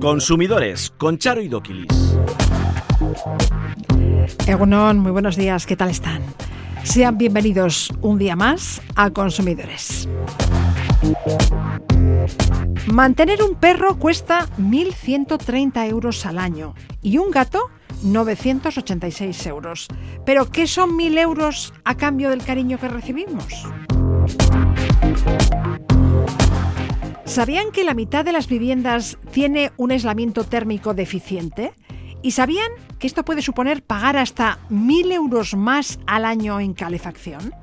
Consumidores con Charo y Doquilis. Egunon, muy buenos días, ¿qué tal están? Sean bienvenidos un día más a Consumidores. Mantener un perro cuesta 1.130 euros al año y un gato 986 euros. Pero ¿qué son 1.000 euros a cambio del cariño que recibimos? ¿Sabían que la mitad de las viviendas tiene un aislamiento térmico deficiente? ¿Y sabían que esto puede suponer pagar hasta 1.000 euros más al año en calefacción?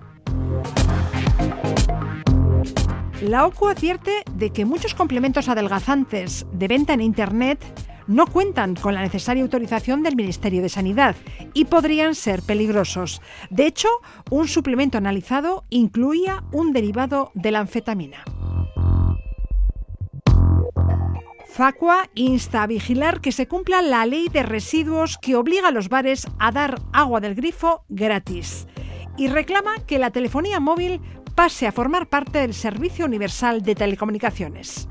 La OCU advierte de que muchos complementos adelgazantes de venta en Internet no cuentan con la necesaria autorización del Ministerio de Sanidad y podrían ser peligrosos. De hecho, un suplemento analizado incluía un derivado de la anfetamina. Facua insta a vigilar que se cumpla la ley de residuos que obliga a los bares a dar agua del grifo gratis y reclama que la telefonía móvil pase a formar parte del Servicio Universal de Telecomunicaciones.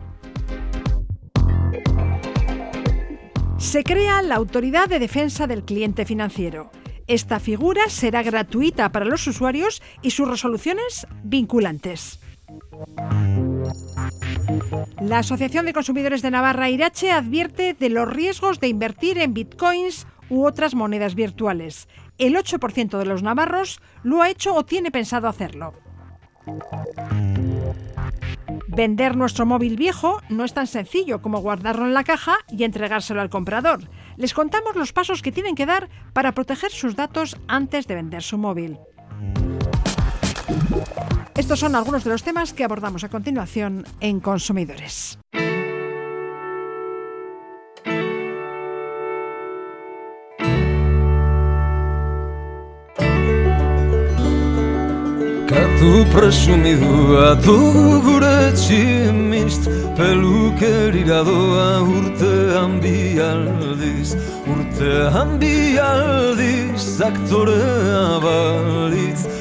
Se crea la Autoridad de Defensa del Cliente Financiero. Esta figura será gratuita para los usuarios y sus resoluciones vinculantes. La Asociación de Consumidores de Navarra Irache advierte de los riesgos de invertir en bitcoins u otras monedas virtuales. El 8% de los navarros lo ha hecho o tiene pensado hacerlo. Vender nuestro móvil viejo no es tan sencillo como guardarlo en la caja y entregárselo al comprador. Les contamos los pasos que tienen que dar para proteger sus datos antes de vender su móvil. Estos son algunos de los temas que abordamos a continuación en Consumidores. Katu presumidua dugu gure tximist Pelukerira doa urtean bi aldiz Urtean bi aldiz aktorea balitz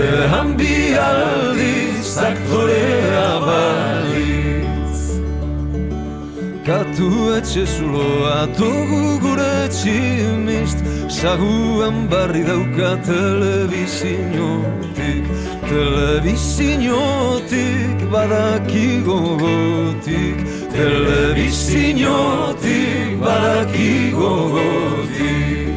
Urtean bi aldiz aktorea balitz Katu etxe zuloa dugu gure tximist. Saguan barri dauka telebizinotik Telebizinotik badaki gogotik Telebizinotik badaki gogotik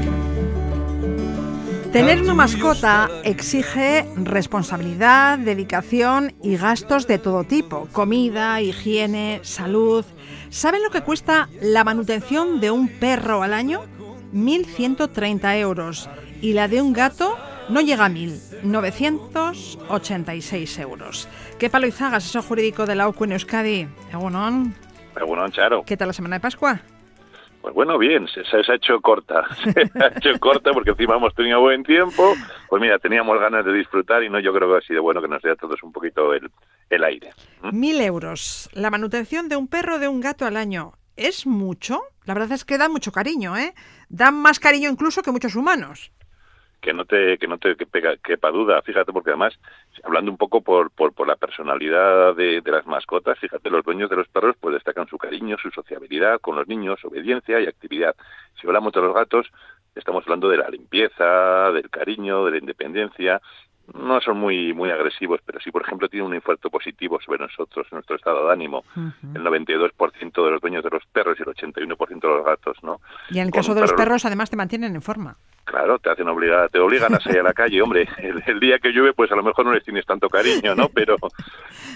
Tener una mascota exige responsabilidad, dedicación y gastos de todo tipo, comida, higiene, salud. ¿Saben lo que cuesta la manutención de un perro al año? 1.130 euros y la de un gato no llega a 1.000, 986 euros. ¿Qué palo Izaga, asesor jurídico de la OCU en Euskadi? Egunon. Egunon, Charo. ¿Qué tal la semana de Pascua? Pues bueno, bien, se, se, ha hecho corta. Se ha hecho corta porque encima hemos tenido buen tiempo. Pues mira, teníamos ganas de disfrutar y no, yo creo que ha sido bueno que nos dé a todos un poquito el, el aire. ¿Mm? Mil euros. La manutención de un perro de un gato al año. ¿Es mucho? La verdad es que da mucho cariño, ¿eh? Dan más cariño incluso que muchos humanos que no te que no te quepa, quepa duda fíjate porque además hablando un poco por por, por la personalidad de, de, las mascotas fíjate los dueños de los perros pues destacan su cariño su sociabilidad con los niños obediencia y actividad si hablamos de los gatos estamos hablando de la limpieza del cariño de la independencia no son muy muy agresivos, pero sí, por ejemplo, tienen un infarto positivo sobre nosotros, nuestro estado de ánimo. Uh -huh. El 92% de los dueños de los perros y el 81% de los gatos, ¿no? Y en el caso de los perros, además, te mantienen en forma. Claro, te hacen obligar, te obligan a salir a la calle, hombre. El, el día que llueve, pues a lo mejor no les tienes tanto cariño, ¿no? Pero,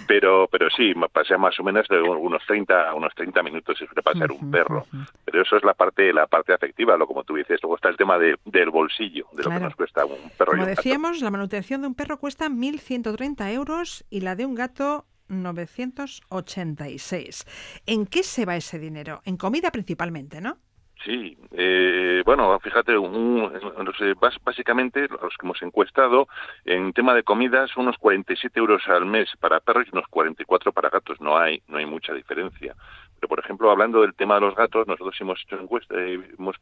pero, pero sí, pasea más o menos de unos 30, unos 30 minutos se suele pasar un perro. Pero eso es la parte, la parte afectiva, lo como tú dices. Luego está el tema de, del bolsillo, de lo que nos cuesta un perro y Como un gato. decíamos, la manutención de un perro cuesta 1.130 euros y la de un gato 986. ¿En qué se va ese dinero? En comida principalmente, ¿no? Sí, eh, bueno, fíjate, un- básicamente los que hemos encuestado en tema de comidas unos 47 euros al mes para perros y unos 44 para gatos. No hay, no hay mucha diferencia. Pero por ejemplo, hablando del tema de los gatos, nosotros hemos hecho encuesta, eh, hemos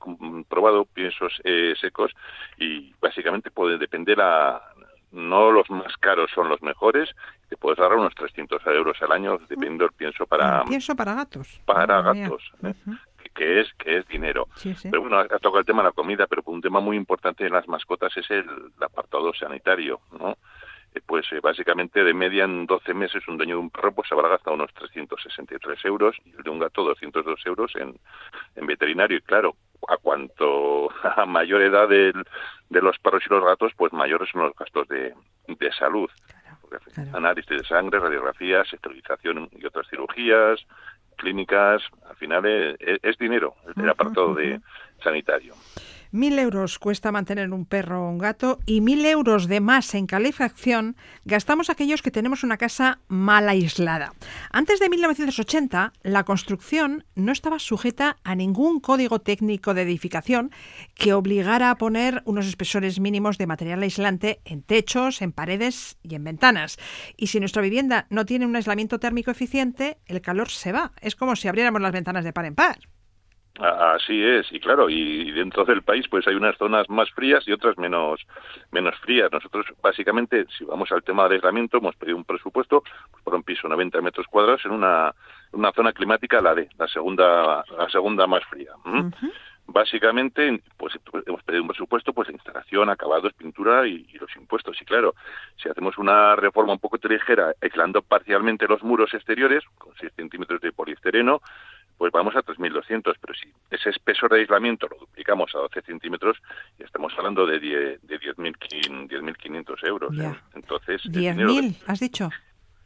probado piensos eh, secos y básicamente puede depender a no los más caros son los mejores, te puedes ahorrar unos 300 euros al año, dependiendo, pienso, para... Pienso para gatos. Para gatos, ¿eh? Que es que es dinero. Pero bueno, ha tocado el tema de la comida, pero un tema muy importante en las mascotas es el, apartado sanitario, ¿no? Eh, pues eh, básicamente de media en 12 meses un dueño de un perro pues se habrá gastado unos 363 euros y el de un gato 202 euros en, en veterinario. Y claro, a cuanto a mayor edad de los perros y los gatos, pues mayores son los gastos de, de salud. Análisis de sangre, radiografías, esterilización y otras cirugías, clínicas, al final es, dinero el, apartado de sanitario. Mil euros cuesta mantener un perro o un gato y mil euros de más en calefacción gastamos aquellos que tenemos una casa mal aislada. Antes de 1980, la construcción no estaba sujeta a ningún código técnico de edificación que obligara a poner unos espesores mínimos de material aislante en techos, en paredes y en ventanas. Y si nuestra vivienda no tiene un aislamiento térmico eficiente, el calor se va. Es como si abriéramos las ventanas de par en par. Así es, y claro, y dentro del país pues hay unas zonas más frías y otras menos menos frías. Nosotros básicamente, si vamos al tema de aislamiento, hemos pedido un presupuesto pues, por un piso 90 metros cuadrados en una, una zona climática, la D, la segunda la segunda más fría. Básicamente, pues hemos pedido un presupuesto, pues de instalación, acabados, pintura y, y, los impuestos. Y claro, si hacemos una reforma un poco ligera, aislando parcialmente los muros exteriores, con 6 centímetros de poliestireno, pues vamos a 3.200, pero si ese espesor de aislamiento lo duplicamos a 12 centímetros, ya estamos hablando de 10.500 de 10 euros. ¿eh? Entonces, ¿10.000 has dicho?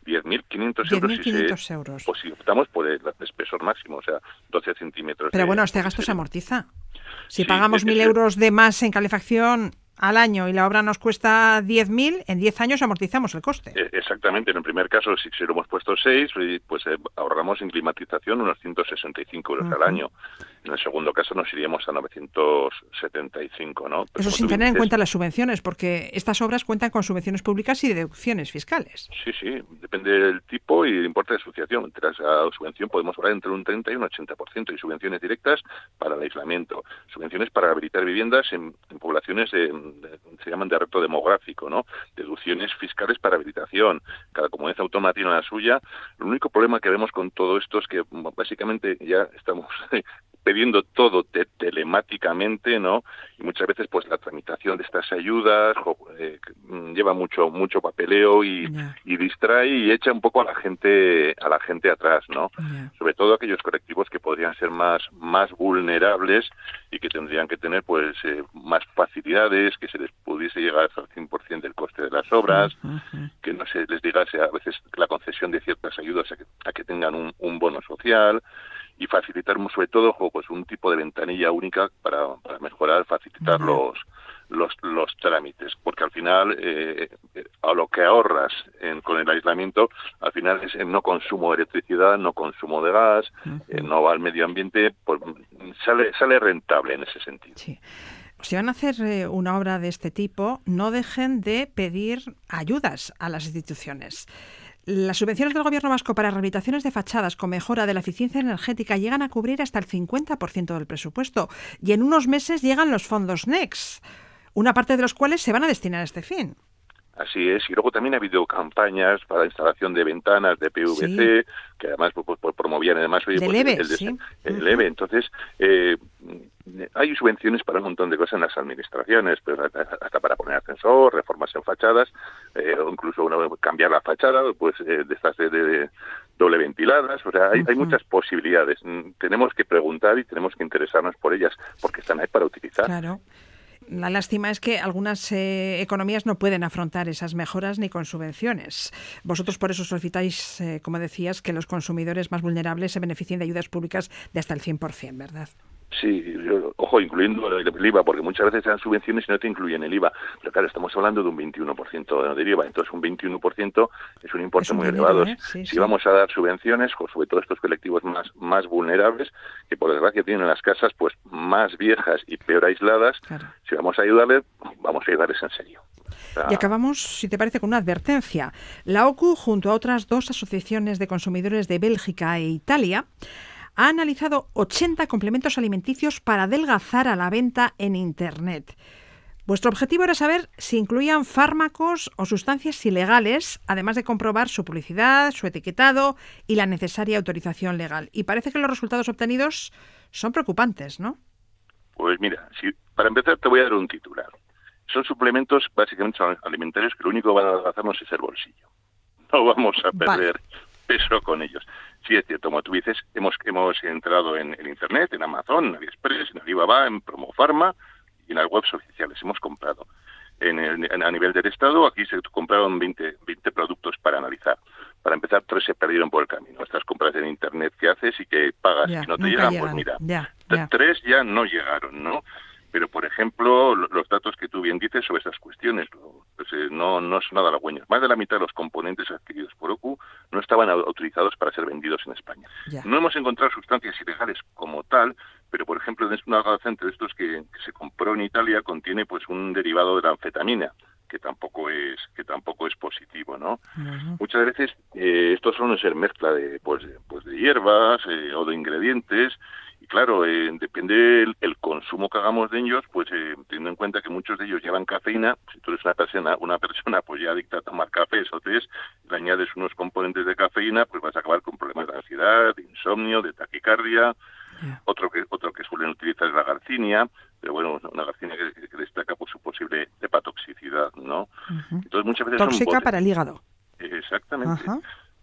10.500 euros, si euros. O si optamos por el espesor máximo, o sea, 12 centímetros. Pero bueno, este gasto se amortiza. Si pagamos 1.000 euros de más en calefacción al año y la obra nos cuesta 10.000, en 10 años amortizamos el coste. E, exactamente, en el primer caso, si, lo hemos puesto 6, pues eh, ahorramos en climatización unos 165 euros al año. En el segundo caso nos iríamos a 975, ¿no? Eso sin tener en cuenta las subvenciones, porque estas obras cuentan con subvenciones públicas y deducciones fiscales. Sí, sí, depende del tipo y del importe de asociación. Entre la subvención podemos hablar entre un 30 y un 80%, y subvenciones directas para el aislamiento, subvenciones para habilitar viviendas en, poblaciones de, se llaman de reto demográfico, ¿no? Deducciones fiscales para habilitación. Cada comunidad autónoma tiene la suya. El único problema que vemos con todo esto es que básicamente ya estamos pidiendo todo telemáticamente, ¿no? Y muchas veces, pues, la tramitación de estas ayudas eh, mm, lleva mucho mucho papeleo y, distrae y echa un poco a la gente a la gente atrás, ¿no? Sobre todo aquellos colectivos que podrían ser más más vulnerables y que tendrían que tener, pues, eh, más facilidades, que se les pudiese llegar al 100% del coste de las obras, que no se les llegase a veces la concesión de ciertas ayudas a que, a que tengan un, un bono social y facilitar sobre todo pues un tipo de ventanilla única para, para mejorar, facilitar los, los, los trámites, porque al final eh, eh, a lo que ahorras con el aislamiento, al final es en no consumo de electricidad, no consumo de gas, eh, no va al medio ambiente, pues sale, sale rentable en ese sentido. Sí. Si van a hacer una obra de este tipo, no dejen de pedir ayudas a las instituciones. Las subvenciones del Gobierno vasco para rehabilitaciones de fachadas con mejora de la eficiencia energética llegan a cubrir hasta el 50% del presupuesto y en unos meses llegan los fondos NEX, una parte de los cuales se van a destinar a este fin. Así es, y luego también ha habido campañas para la instalación de ventanas de PVC, que además pues, pues, promovían además el, leve, Entonces, eh, hay subvenciones para un montón de cosas en las administraciones, pero hasta para poner ascensor, reformas en fachadas, eh, o incluso cambiar la fachada, pues eh, de estas de, doble ventiladas, o sea, hay, hay, muchas posibilidades. Mm, tenemos que preguntar y tenemos que interesarnos por ellas, porque están ahí para utilizar. Claro. La lástima es que algunas eh, economías no pueden afrontar esas mejoras ni con subvenciones. Vosotros por eso solicitáis, eh, como decías, que los consumidores más vulnerables se beneficien de ayudas públicas de hasta el 100%, ¿verdad? Sí, ojo, incluyendo el, IVA, porque muchas veces dan subvenciones y no te incluyen el IVA. Pero claro, estamos hablando de un 21% de IVA, entonces un 21% es un importe muy elevado. ¿eh? si vamos a dar subvenciones, sobre todo estos colectivos más, más vulnerables, que por desgracia tienen las casas pues más viejas y peor aisladas, si vamos a ayudarles, vamos a ayudarles en serio. Y acabamos, si te parece, con una advertencia. La OCU, junto a otras dos asociaciones de consumidores de Bélgica e Italia, ha analizado 80 complementos alimenticios para adelgazar a la venta en Internet. Vuestro objetivo era saber si incluían fármacos o sustancias ilegales, además de comprobar su publicidad, su etiquetado y la necesaria autorización legal. Y parece que los resultados obtenidos son preocupantes, ¿no? Pues mira, si, para empezar te voy a dar un titular. Son suplementos básicamente alimentarios que lo único que van a hacernos es el bolsillo. No vamos a perder peso con ellos. Sí, es cierto, como tú dices, hemos, hemos entrado en, el Internet, en Amazon, en AliExpress, en Alibaba, en Promofarma y en las webs oficiales. Hemos comprado. En a nivel del Estado, aquí se compraron 20, 20 productos para analizar. Para empezar, tres se perdieron por el camino. Estas compras en Internet que haces y que pagas y no te llegan, pues mira, tres ya no llegaron, ¿no? Pero, por ejemplo, los datos que tú bien dices sobre estas cuestiones pues, eh, no, no son nada halagüeños. Más de la mitad de los componentes adquiridos por OCU no estaban autorizados para ser vendidos en España. No hemos encontrado sustancias ilegales como tal, pero, por ejemplo, un adolescente de estos que, se compró en Italia contiene pues un derivado de la anfetamina que tampoco es que tampoco es positivo no muchas veces eh, estos suelen ser mezcla de pues pues de hierbas eh, o de ingredientes claro, eh, depende el, consumo que hagamos de ellos, pues eh, teniendo en cuenta que muchos de ellos llevan cafeína, si tú eres una persona, una persona pues ya adicta a tomar café o té, le añades unos componentes de cafeína, pues vas a acabar con problemas de ansiedad, de insomnio, de taquicardia. Otro que otro que suelen utilizar es la garcinia, pero bueno, una garcinia que, destaca por su posible hepatoxicidad, ¿no? Entonces muchas veces tóxica para el hígado. Exactamente.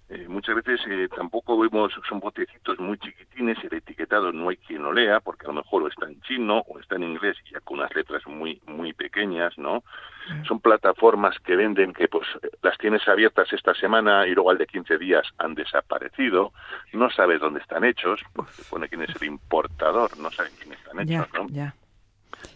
Eh, muchas veces eh, tampoco vemos, son botecitos muy chiquitines, el etiquetado no hay quien lo lea, porque a lo mejor está en chino o está en inglés y ya con unas letras muy muy pequeñas, ¿no? Son plataformas que venden que pues las tienes abiertas esta semana y luego al de 15 días han desaparecido, no sabes dónde están hechos, porque se pone quién es el importador, no saben quién están hechos, ¿no?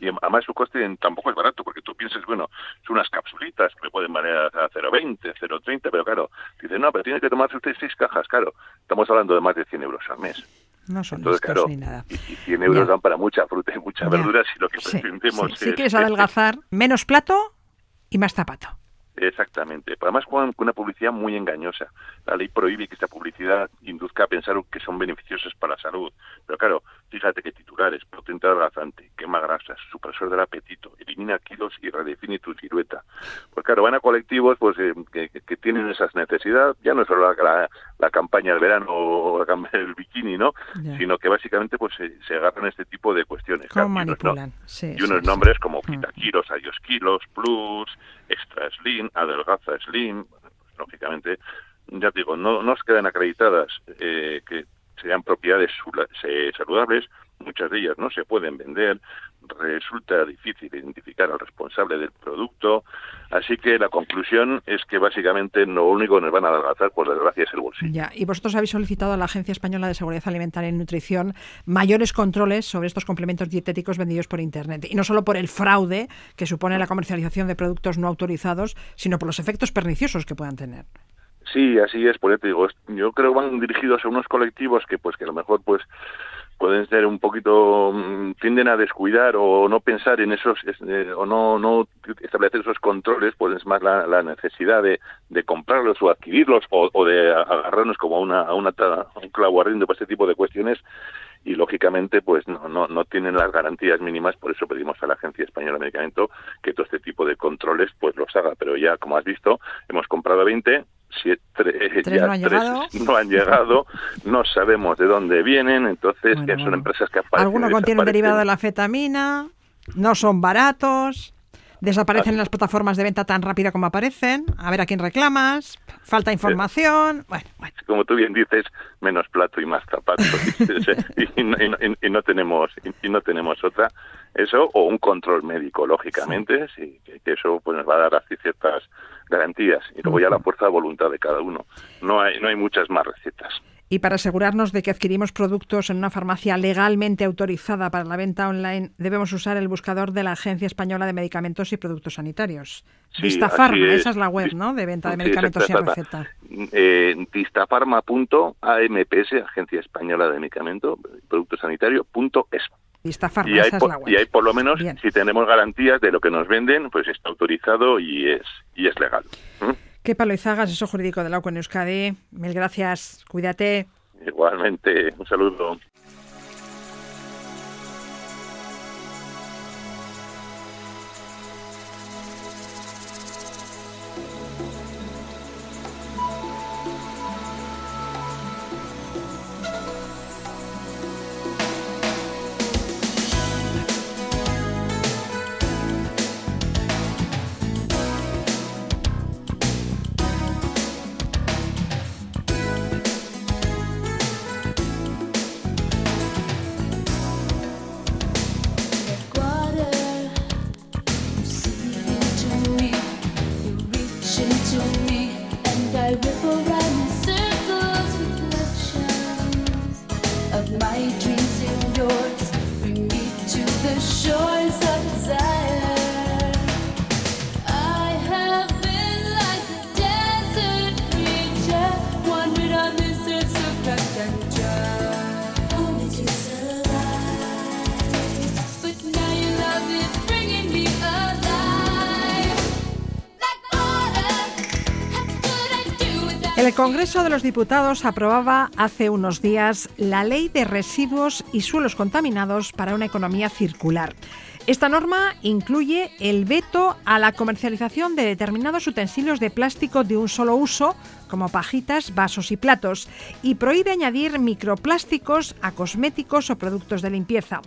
Y además su coste tampoco es barato, porque tú piensas, bueno, son unas capsulitas que le pueden valer a 0,20, 0,30, pero claro, dice, no, pero tiene que tomarse usted seis cajas, claro. Estamos hablando de más de 100 euros al mes. No son Entonces, claro, ni nada. Y, 100 euros dan para mucha fruta y mucha verdura si lo que pretendemos sí. Si quieres adelgazar, menos plato y más zapato. Exactamente. Además, con una publicidad muy engañosa. La ley prohíbe que esta publicidad induzca a pensar que son beneficiosas para la salud. Pero claro, fíjate que titulares, potente adelgazante, quema grasas, supresor del apetito, elimina kilos y redefine tu silueta. Pues claro, van a colectivos pues eh, que, tienen esas necesidades, ya no es solo la, campaña del verano o el bikini, ¿no? Sino que básicamente pues se, agarran este tipo de cuestiones. ¿Cómo manipulan? y unos nombres como Quitaquilos, mm. Adiós Kilos, Plus, Extra Slim, Adelgaza Slim, pues, lógicamente, ya digo, no nos quedan acreditadas eh, que sean propiedades saludables, muchas de ellas no se pueden vender, resulta difícil identificar al responsable del producto, así que la conclusión es que básicamente lo único que nos van a adelgazar, por desgracia, es el bolsillo. Ya, y vosotros habéis solicitado a la Agencia Española de Seguridad Alimentaria y Nutrición mayores controles sobre estos complementos dietéticos vendidos por Internet, y no solo por el fraude que supone la comercialización de productos no autorizados, sino por los efectos perniciosos que puedan tener. Sí, así es, por eso digo, yo creo que van dirigidos a unos colectivos que pues que a lo mejor pues pueden ser un poquito mm, tienden a descuidar o no pensar en esos eh, o no no establecer esos controles pues es más la, necesidad de, de, comprarlos o adquirirlos o, de agarrarnos como a una a una un clavo ardiendo para este tipo de cuestiones y lógicamente pues no, no, no tienen las garantías mínimas, por eso pedimos a la Agencia Española de Medicamento que todo este tipo de controles pues los haga, pero ya como has visto hemos comprado 20, siete, ¿Tres no, han llegado? no han llegado, no sabemos de dónde vienen, entonces son empresas que aparecen. Algunos contienen derivado de la fetamina, no son baratos desaparecen en las plataformas de venta tan rápido como aparecen, a ver a quién reclamas, falta información, bueno, Como tú bien dices, menos plato y más zapatos. Y, no tenemos y, no tenemos otra. Eso o un control médico lógicamente sí. que, eso pues nos va a dar así ciertas garantías y luego ya la fuerza de voluntad de cada uno no hay no hay muchas más recetas y para asegurarnos de que adquirimos productos en una farmacia legalmente autorizada para la venta online, debemos usar el buscador de la Agencia Española de Medicamentos y Productos Sanitarios. Distafarma, esa es la web, ¿no? De venta de medicamentos sin receta. Eh, distafarma.amps, Agencia Española de Medicamentos y Productos Sanitarios, Distafarma, es la web. Y ahí por lo menos, si tenemos garantías de lo que nos venden, pues está autorizado y es, y es legal. Qué Palo Izagas, eso jurídico de la en Euskadi. Mil gracias, cuídate. Igualmente, un saludo. Congreso de los Diputados aprobaba hace unos días la Ley de Residuos y Suelos Contaminados para una economía circular. Esta norma incluye el veto a la comercialización de determinados utensilios de plástico de un solo uso, como pajitas, vasos y platos, y prohíbe añadir microplásticos a cosméticos o productos de limpieza.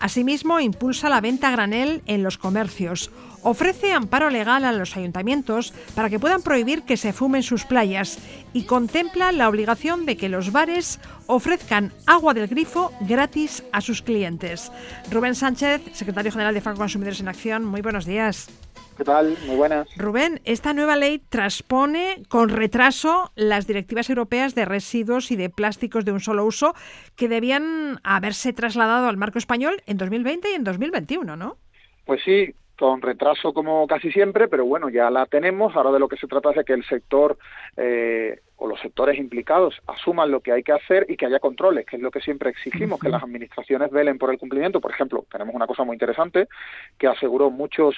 Asimismo, impulsa la venta a granel en los comercios. Ofrece amparo legal a los ayuntamientos para que puedan prohibir que se fumen sus playas y contempla la obligación de que los bares ofrezcan agua del grifo gratis a sus clientes. Rubén Sánchez, secretario general de FACO Consumidores en Acción, muy buenos días. ¿Qué tal? Muy buenas. Rubén, esta nueva ley transpone con retraso las directivas europeas de residuos y de plásticos de un solo uso que debían haberse trasladado al marco español en 2020 y en 2021, ¿no? Pues sí, con retraso como casi siempre, pero bueno, ya la tenemos. Ahora de lo que se trata es de que el sector eh, o los sectores implicados asuman lo que hay que hacer y que haya controles, que es lo que siempre exigimos, que las administraciones velen por el cumplimiento. Por ejemplo, tenemos una cosa muy interesante que aseguró muchos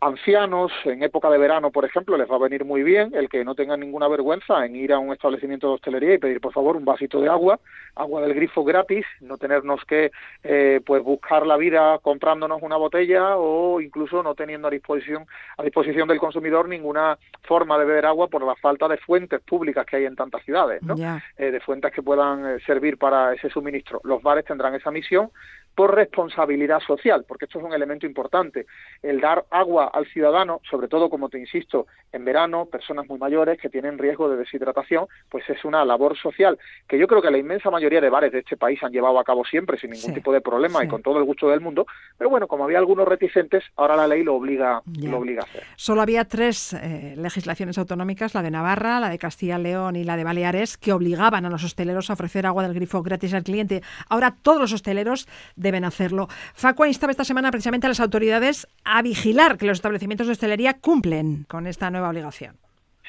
ancianos en época de verano, por ejemplo, les va a venir muy bien el que no tengan ninguna vergüenza en ir a un establecimiento de hostelería y pedir, por favor, un vasito de agua, agua del grifo gratis, no tenernos que eh, pues buscar la vida comprándonos una botella o incluso no teniendo a disposición a disposición del consumidor ninguna forma de beber agua por la falta de fuentes públicas que hay en tantas ciudades, ¿no? Eh, de fuentes que puedan eh, servir para ese suministro. Los bares tendrán esa misión por responsabilidad social, porque esto es un elemento importante. El dar agua al ciudadano, sobre todo, como te insisto, en verano, personas muy mayores que tienen riesgo de deshidratación, pues es una labor social que yo creo que la inmensa mayoría de bares de este país han llevado a cabo siempre sin ningún tipo de problema y con todo el gusto del mundo. Pero bueno, como había algunos reticentes, ahora la ley lo obliga, lo obliga a hacer. Solo había tres eh, legislaciones autonómicas, la de Navarra, la de Castilla León y la de Baleares, que obligaban a los hosteleros a ofrecer agua del grifo gratis al cliente. Ahora todos los hosteleros deben hacerlo. Facua instaba esta semana precisamente a las autoridades a vigilar que los establecimientos de hostelería cumplen con esta nueva obligación.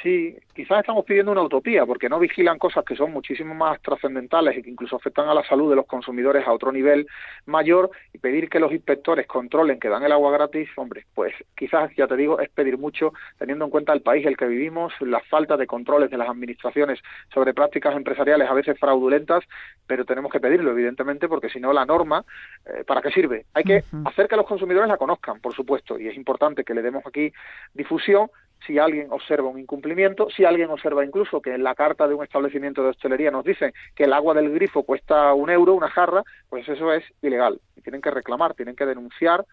Sí, quizás estamos pidiendo una utopía, porque no vigilan cosas que son muchísimo más trascendentales y que incluso afectan a la salud de los consumidores a otro nivel mayor, y pedir que los inspectores controlen que dan el agua gratis, hombre, pues quizás, ya te digo, es pedir mucho, teniendo en cuenta el país en el que vivimos, la falta de controles de las administraciones sobre prácticas empresariales a veces fraudulentas, pero tenemos que pedirlo, evidentemente, porque si no, la norma, eh, ¿para qué sirve? Hay que hacer que los consumidores la conozcan, por supuesto, y es importante que le demos aquí difusión, si alguien observa un incumplimiento, si alguien observa incluso que en la carta de un establecimiento de hostelería nos dicen que el agua del grifo cuesta un euro, una jarra, pues eso es ilegal. Y tienen que reclamar, tienen que denunciar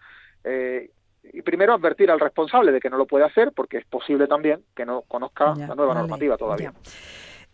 eh, y primero advertir al responsable de que no lo puede hacer, porque es posible también que no conozca la nueva normativa todavía.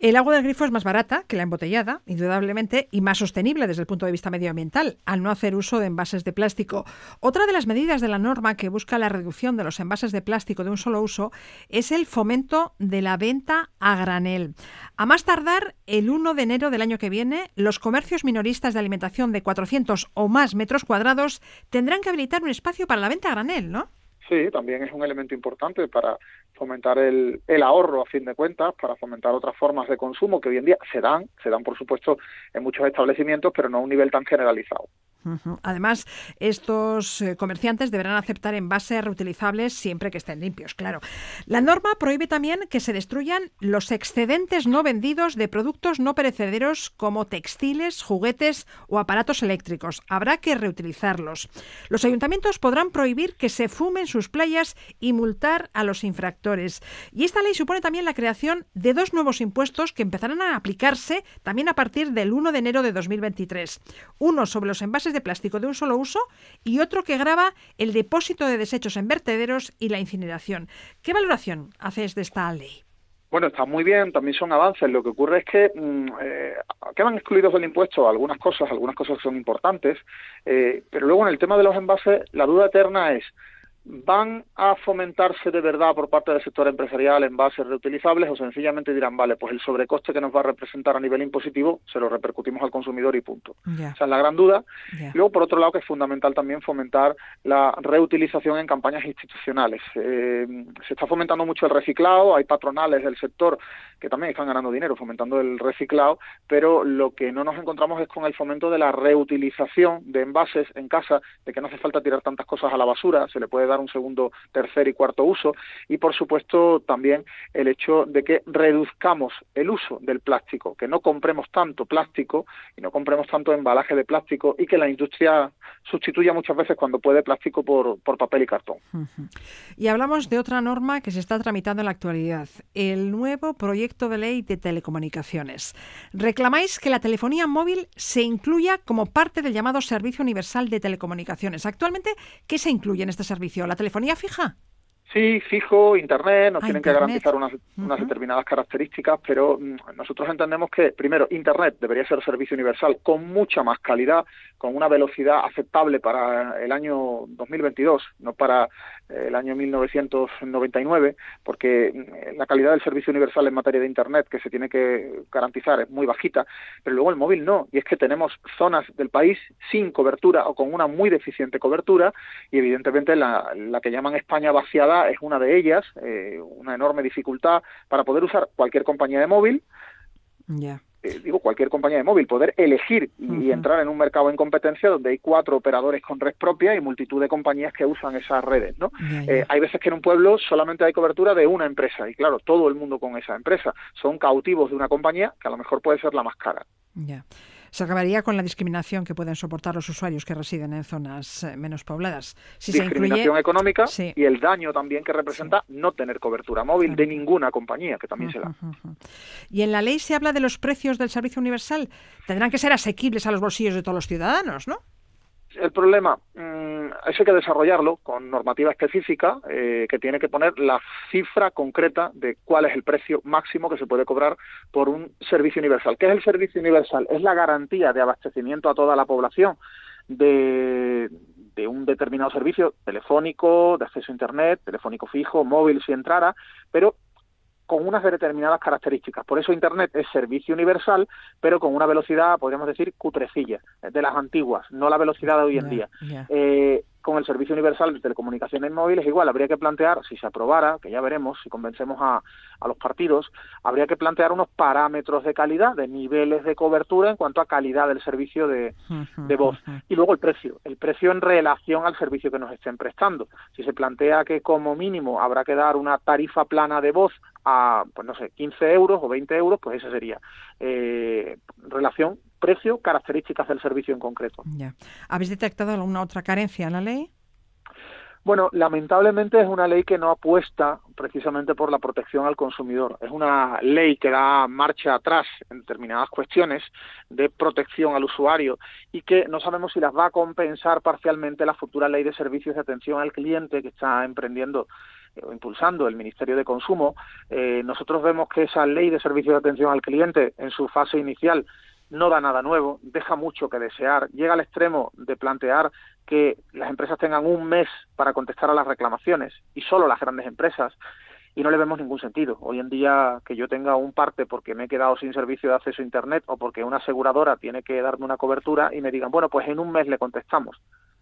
El agua del grifo es más barata que la embotellada, indudablemente, y más sostenible desde el punto de vista medioambiental, al no hacer uso de envases de plástico. Otra de las medidas de la norma que busca la reducción de los envases de plástico de un solo uso es el fomento de la venta a granel. A más tardar, el 1 de enero del año que viene, los comercios minoristas de alimentación de 400 o más metros cuadrados tendrán que habilitar un espacio para la venta a granel, ¿no? Sí, también es un elemento importante para fomentar el, el, ahorro a fin de cuentas, para fomentar otras formas de consumo que hoy en día se dan, se dan por supuesto en muchos establecimientos, pero no a un nivel tan generalizado. Además, estos eh, comerciantes deberán aceptar envases reutilizables siempre que estén limpios, claro. La norma prohíbe también que se destruyan los excedentes no vendidos de productos no perecederos como textiles, juguetes o aparatos eléctricos. Habrá que reutilizarlos. Los ayuntamientos podrán prohibir que se fumen sus playas y multar a los infractores. Y esta ley supone también la creación de dos nuevos impuestos que empezarán a aplicarse también a partir del 1 de enero de 2023. Uno sobre los envases de plástico de un solo uso y otro que graba el depósito de desechos en vertederos y la incineración. ¿Qué valoración haces de esta ley? Bueno, está muy bien, también son avances. Lo que ocurre es que mm, eh, quedan excluidos del impuesto algunas cosas, algunas cosas son importantes, eh, pero luego en el tema de los envases, la duda eterna es ¿Van a fomentarse de verdad por parte del sector empresarial en bases reutilizables o sencillamente dirán, vale, pues el sobrecoste que nos va a representar a nivel impositivo se lo repercutimos al consumidor y punto? Esa es la gran duda. Luego, por otro lado, que es fundamental también fomentar la reutilización en campañas institucionales. Eh, se está fomentando mucho el reciclado, hay patronales del sector que también están ganando dinero fomentando el reciclado, pero lo que no nos encontramos es con el fomento de la reutilización de envases en casa, de que no hace falta tirar tantas cosas a la basura, se le puede dar un segundo, tercer y cuarto uso. Y por supuesto también el hecho de que reduzcamos el uso del plástico, que no compremos tanto plástico y no compremos tanto embalaje de plástico y que la industria sustituya muchas veces cuando puede plástico por, por papel y cartón. Y hablamos de otra norma que se está tramitando en la actualidad, el nuevo proyecto de ley de telecomunicaciones. Reclamáis que la telefonía móvil se incluya como parte del llamado Servicio Universal de Telecomunicaciones. Actualmente, ¿qué se incluye en este servicio? ¿La telefonía fija? Sí, fijo, Internet, nos ah, tienen que garantizar unas, determinadas características, pero mm, nosotros entendemos que, primero, Internet debería ser servicio universal con mucha más calidad, con una velocidad aceptable para el año 2022, no para el año 1999, porque mm, la calidad del servicio universal en materia de Internet que se tiene que garantizar es muy bajita, pero luego el móvil no, y es que tenemos zonas del país sin cobertura o con una muy deficiente cobertura, y evidentemente la, la que llaman España vaciada es una de ellas, eh, una enorme dificultad para poder usar cualquier compañía de móvil. Eh, digo, cualquier compañía de móvil, poder elegir y, entrar en un mercado en competencia donde hay cuatro operadores con red propia y multitud de compañías que usan esas redes, ¿no? Eh, hay veces que en un pueblo solamente hay cobertura de una empresa y claro, todo el mundo con esa empresa. Son cautivos de una compañía que a lo mejor puede ser la más cara. Ya se acabaría con la discriminación que pueden soportar los usuarios que residen en zonas eh, menos pobladas. Si discriminación económica y el daño también que representa no tener cobertura móvil de ninguna compañía, que también se da. Y en la ley se habla de los precios del servicio universal. Tendrán que ser asequibles a los bolsillos de todos los ciudadanos, ¿no? El problema, mmm, eso hay que desarrollarlo con normativa específica eh, que tiene que poner la cifra concreta de cuál es el precio máximo que se puede cobrar por un servicio universal. ¿Qué es el servicio universal? Es la garantía de abastecimiento a toda la población de, de un determinado servicio telefónico, de acceso a Internet, telefónico fijo, móvil si entrara, pero con unas determinadas características. Por eso Internet es servicio universal, pero con una velocidad, podríamos decir, cutrecilla, de las antiguas, no la velocidad de hoy en día. Eh, con el Servicio Universal de Telecomunicaciones Móviles, igual habría que plantear, si se aprobara, que ya veremos, si convencemos a, a, los partidos, habría que plantear unos parámetros de calidad, de niveles de cobertura en cuanto a calidad del servicio de, de voz. Y luego el precio, el precio en relación al servicio que nos estén prestando. Si se plantea que como mínimo habrá que dar una tarifa plana de voz a, pues no sé, 15 euros o 20 euros, pues esa sería eh, relación precio, características del servicio en concreto. Ya. ¿Habéis detectado alguna otra carencia en la ley? Bueno, lamentablemente es una ley que no apuesta precisamente por la protección al consumidor. Es una ley que da marcha atrás en determinadas cuestiones de protección al usuario y que no sabemos si las va a compensar parcialmente la futura ley de servicios de atención al cliente que está emprendiendo eh, o impulsando el Ministerio de Consumo. Eh, nosotros vemos que esa ley de servicios de atención al cliente en su fase inicial no da nada nuevo, deja mucho que desear, llega al extremo de plantear que las empresas tengan un mes para contestar a las reclamaciones y solo las grandes empresas y no le vemos ningún sentido. Hoy en día que yo tenga un parte porque me he quedado sin servicio de acceso a Internet o porque una aseguradora tiene que darme una cobertura y me digan, bueno, pues en un mes le contestamos.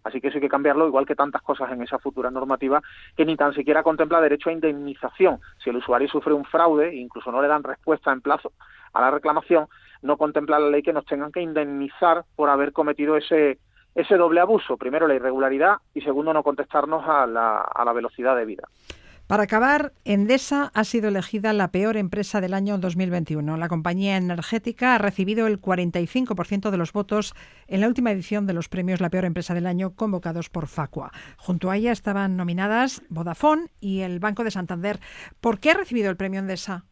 Así que eso hay que cambiarlo, igual que tantas cosas en esa futura normativa que ni tan siquiera contempla derecho a indemnización. Si el usuario sufre un fraude, incluso no le dan respuesta en plazo a la reclamación, no contempla la ley que nos tengan que indemnizar por haber cometido ese, ese doble abuso. Primero, la irregularidad y segundo, no contestarnos a la, a la velocidad debida. Para acabar, Endesa ha sido elegida la peor empresa del año 2021. La compañía energética ha recibido el 45% de los votos en la última edición de los premios La peor empresa del año convocados por Facua. Junto a ella estaban nominadas Vodafone y el Banco de Santander. ¿Por qué ha recibido el premio Endesa?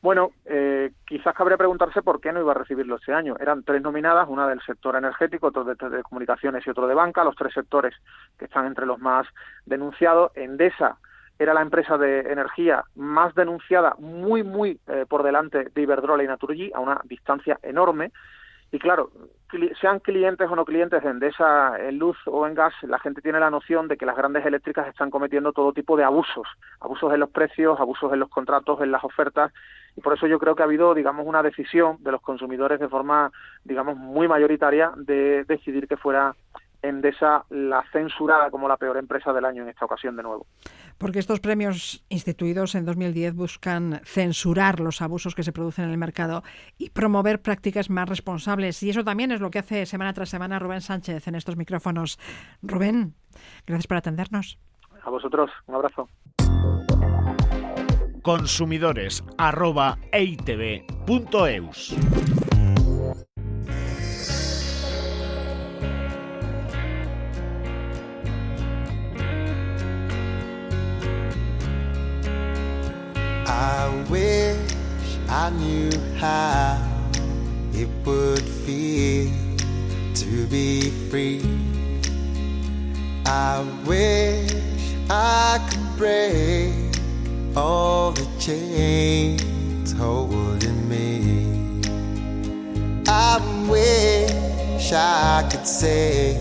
Bueno, eh, quizás cabría preguntarse por qué no iba a recibirlo este año. Eran tres nominadas, una del sector energético, otra de telecomunicaciones y otro de banca, los tres sectores que están entre los más denunciados. Endesa era la empresa de energía más denunciada, muy, muy eh, por delante de Iberdrola y Naturgy, a una distancia enorme. Y claro, sean clientes o no clientes de Endesa en luz o en gas, la gente tiene la noción de que las grandes eléctricas están cometiendo todo tipo de abusos, abusos en los precios, abusos en los contratos, en las ofertas, y por eso yo creo que ha habido, digamos, una decisión de los consumidores de forma, digamos, muy mayoritaria de decidir que fuera Endesa la censurada como la peor empresa del año en esta ocasión de nuevo. Porque estos premios instituidos en 2010 buscan censurar los abusos que se producen en el mercado y promover prácticas más responsables. Y eso también es lo que hace semana tras semana Rubén Sánchez en estos micrófonos. Rubén, gracias por atendernos. A vosotros, un abrazo. Consumidores I knew how it would feel to be free. I wish I could break all the chains holding me. I wish I could say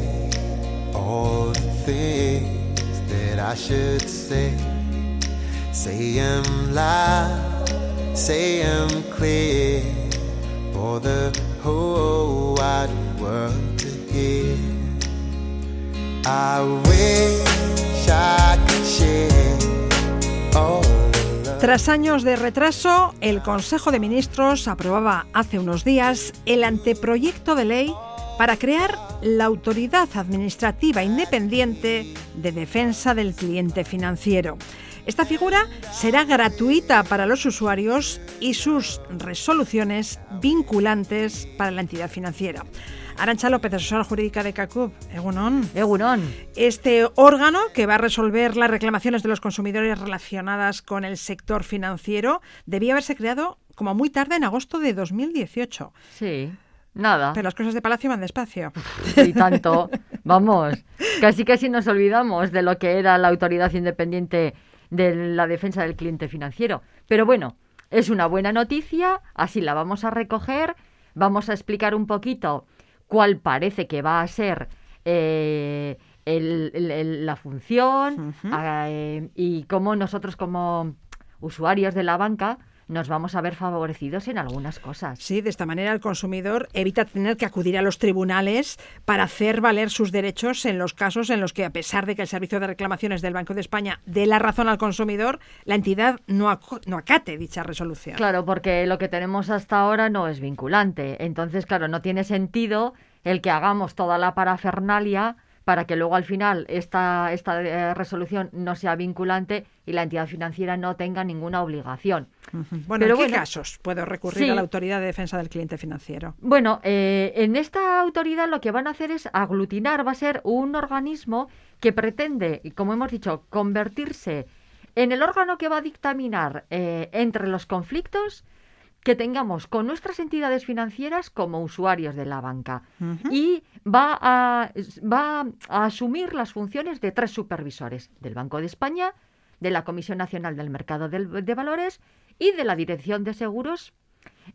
all the things that I should say. Say them loud, Tras años de retraso, el Consejo de Ministros aprobaba hace unos días el anteproyecto de ley para crear la Autoridad Administrativa Independiente de Defensa del Cliente Financiero. Esta figura será gratuita para los usuarios y sus resoluciones vinculantes para la entidad financiera. Arancha López, asesora jurídica de CACUB. Egunon. Egunon. Este órgano que va a resolver las reclamaciones de los consumidores relacionadas con el sector financiero debía haberse creado como muy tarde en agosto de 2018. Sí. Nada. Pero las cosas de Palacio van despacio. Y tanto. Vamos. Casi casi nos olvidamos de lo que era la autoridad independiente de la defensa del cliente financiero. Pero bueno, es una buena noticia, así la vamos a recoger, vamos a explicar un poquito cuál parece que va a ser eh, el- el- el- la función Ujú. eh, y cómo nosotros como usuarios de la banca nos vamos a ver favorecidos en algunas cosas. Sí, de esta manera el consumidor evita tener que acudir a los tribunales para hacer valer sus derechos en los casos en los que, a pesar de que el Servicio de Reclamaciones del Banco de España dé la razón al consumidor, la entidad no, no acate dicha resolución. Claro, porque lo que tenemos hasta ahora no es vinculante. Entonces, claro, no tiene sentido el que hagamos toda la parafernalia para que luego al final esta, esta eh, resolución no sea vinculante y la entidad financiera no tenga ninguna obligación. Bueno, Pero ¿en qué bueno, casos puedo recurrir sí. a la Autoridad de Defensa del Cliente Financiero? Bueno, eh, en esta autoridad lo que van a hacer es aglutinar, va a ser un organismo que pretende, como hemos dicho, convertirse en el órgano que va a dictaminar eh, entre los conflictos que tengamos con nuestras entidades financieras como usuarios de la banca. Y va a, va a asumir las funciones de tres supervisores, del Banco de España, de la Comisión Nacional del Mercado de Valores y de la Dirección de Seguros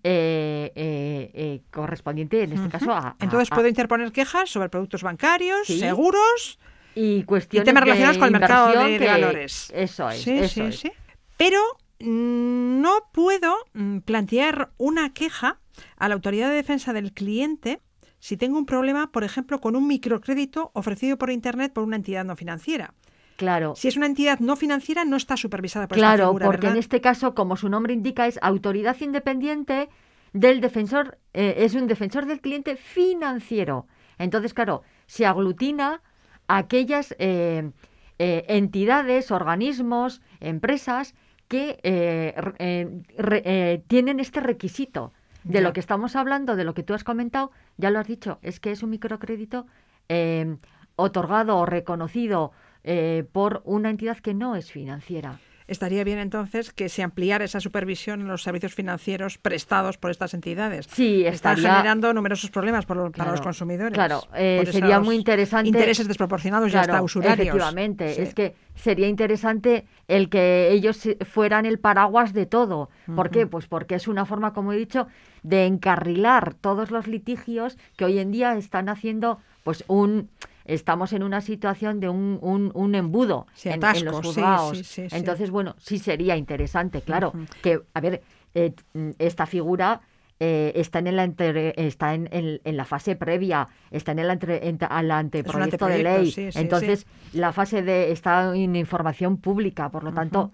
eh, eh, eh, correspondiente, en este caso, a, Entonces a- puedo interponer quejas sobre productos bancarios, Sí. seguros y cuestiones temas de relacionados con el mercado de- que- valores. Eso es, Sí, eso sí, es. Pero no puedo mm, plantear una queja a la Autoridad de Defensa del Cliente si tengo un problema, por ejemplo, con un microcrédito ofrecido por Internet por una entidad no financiera. Claro. Si es una entidad no financiera, no está supervisada por esta Claro, figura, porque en este caso, como su nombre indica, es autoridad independiente del defensor, eh, es un defensor del cliente financiero. Entonces, claro, se aglutina aquellas eh, eh, entidades, organismos, empresas que eh, eh, re- eh, tienen este requisito. De Ya. lo que estamos hablando, de lo que tú has comentado, ya lo has dicho, es que es un microcrédito eh, otorgado o reconocido eh, por una entidad que no es financiera. Estaría bien entonces que se ampliara esa supervisión en los servicios financieros prestados por estas entidades. Sí, Están estaría- generando numerosos problemas por- para Claro, los consumidores. claro, eh, sería muy interesante- Intereses desproporcionados y Claro, hasta usurarios. Efectivamente, Sí. es que sería interesante el que ellos fueran el paraguas de todo. ¿Por qué? Pues porque es una forma, como he dicho, de encarrilar todos los litigios que hoy en día están haciendo, pues un estamos en una situación de un, un, un embudo Sí, en, los juzgados. sí, sí, sí. Entonces, bueno, sí sería interesante, claro, que, a ver, eh, esta figura eh, está, en, la entre- está en, en- en la fase previa, está en el ante- en- al anteproyecto de ley. sí, sí, Entonces, la fase de está en información pública, por lo tanto,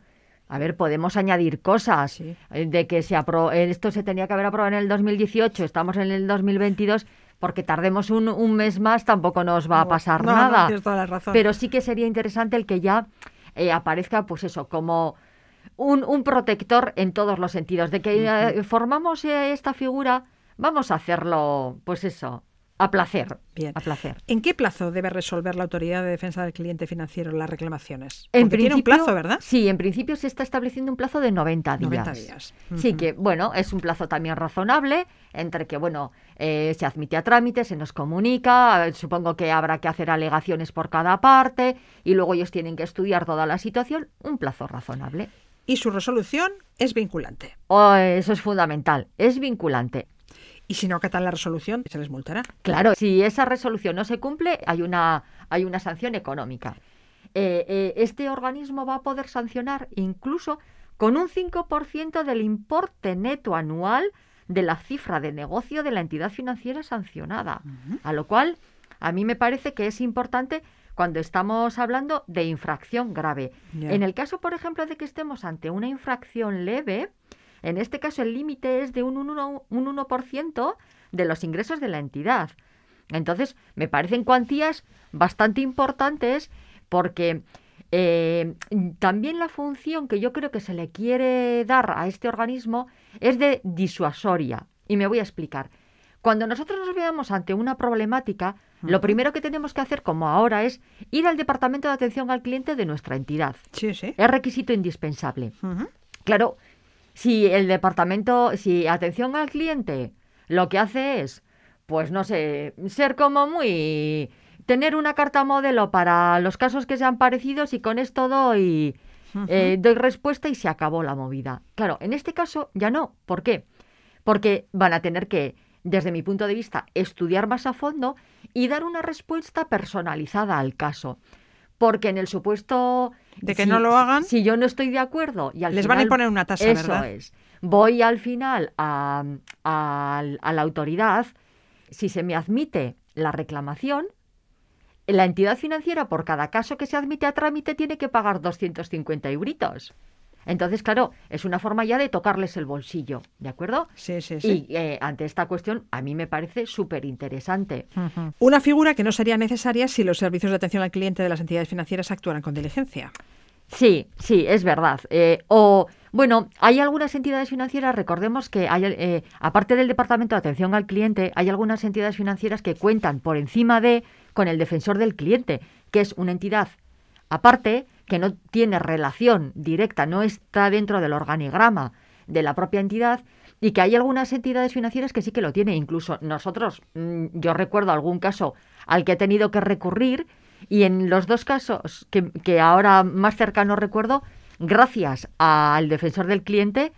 a ver, podemos añadir cosas eh, de que se apro esto se tenía que haber aprobado en el 2018, estamos en el 2022, porque tardemos un, un mes más tampoco nos va a No, pasar no, no, nada. tienes toda la razón. Pero sí que sería interesante el que ya eh, aparezca, pues eso, como un, un protector en todos los sentidos, de que eh, formamos eh, esta figura, vamos a hacerlo, pues eso, a placer. Bien. A placer. ¿En qué plazo debe resolver la Autoridad de Defensa del Cliente Financiero las reclamaciones? En Porque tiene un plazo, ¿verdad? Sí, en principio se está estableciendo un plazo de 90 días. 90 días. Sí, que bueno, es un plazo también razonable, entre que bueno, eh, se admite a trámite, se nos comunica, eh, supongo que habrá que hacer alegaciones por cada parte y luego ellos tienen que estudiar toda la situación, un plazo razonable. Y su resolución es vinculante. Oh, eso es fundamental, es vinculante. Y si no acatan la resolución, se les multará. Claro, si esa resolución no se cumple, hay una, hay una sanción económica. Eh, eh, este organismo va a poder sancionar incluso con un 5% del importe neto anual de la cifra de negocio de la entidad financiera sancionada. A lo cual, a mí me parece que es importante cuando estamos hablando de infracción grave. En el caso, por ejemplo, de que estemos ante una infracción leve, en este caso el límite es de un 1%, un 1% de los ingresos de la entidad. Entonces, me parecen cuantías bastante importantes porque eh, también la función que yo creo que se le quiere dar a este organismo es de disuasoria. Y me voy a explicar. Cuando nosotros nos veamos ante una problemática, lo primero que tenemos que hacer, como ahora, es ir al Departamento de Atención al Cliente de nuestra entidad. Sí, sí. Es requisito indispensable. Claro, si el departamento, si atención al cliente lo que hace es, pues no sé, ser como muy... tener una carta modelo para los casos que sean parecidos y con esto doy, eh, doy respuesta y se acabó la movida. Claro, en este caso ya no. ¿Por qué? Porque van a tener que, desde mi punto de vista, estudiar más a fondo y dar una respuesta personalizada al caso. Porque en el supuesto De que si- no lo hagan, si yo no estoy de acuerdo y al les van a final- imponer una tasa, eso ¿verdad? es. Voy al final a, a- a la autoridad. Si se me admite la reclamación, la entidad financiera por cada caso que se admite a trámite tiene que pagar 250 euritos. Entonces, claro, es una forma ya de tocarles el bolsillo, ¿de acuerdo? Sí, sí, sí. Y eh, ante esta cuestión, a mí me parece súper interesante. Una figura que no sería necesaria si los servicios de atención al cliente de las entidades financieras actuaran con diligencia. Sí, sí, es verdad. Eh, o, bueno, hay algunas entidades financieras, recordemos que hay, eh, aparte del Departamento de Atención al Cliente, hay algunas entidades financieras que cuentan por encima de con el defensor del cliente, que es una entidad aparte que no tiene relación directa, no está dentro del organigrama de la propia entidad y que hay algunas entidades financieras que sí que lo tienen. Incluso nosotros, mm, yo recuerdo algún caso al que he tenido que recurrir y en los dos casos que, que ahora más cercano recuerdo, gracias al defensor del cliente,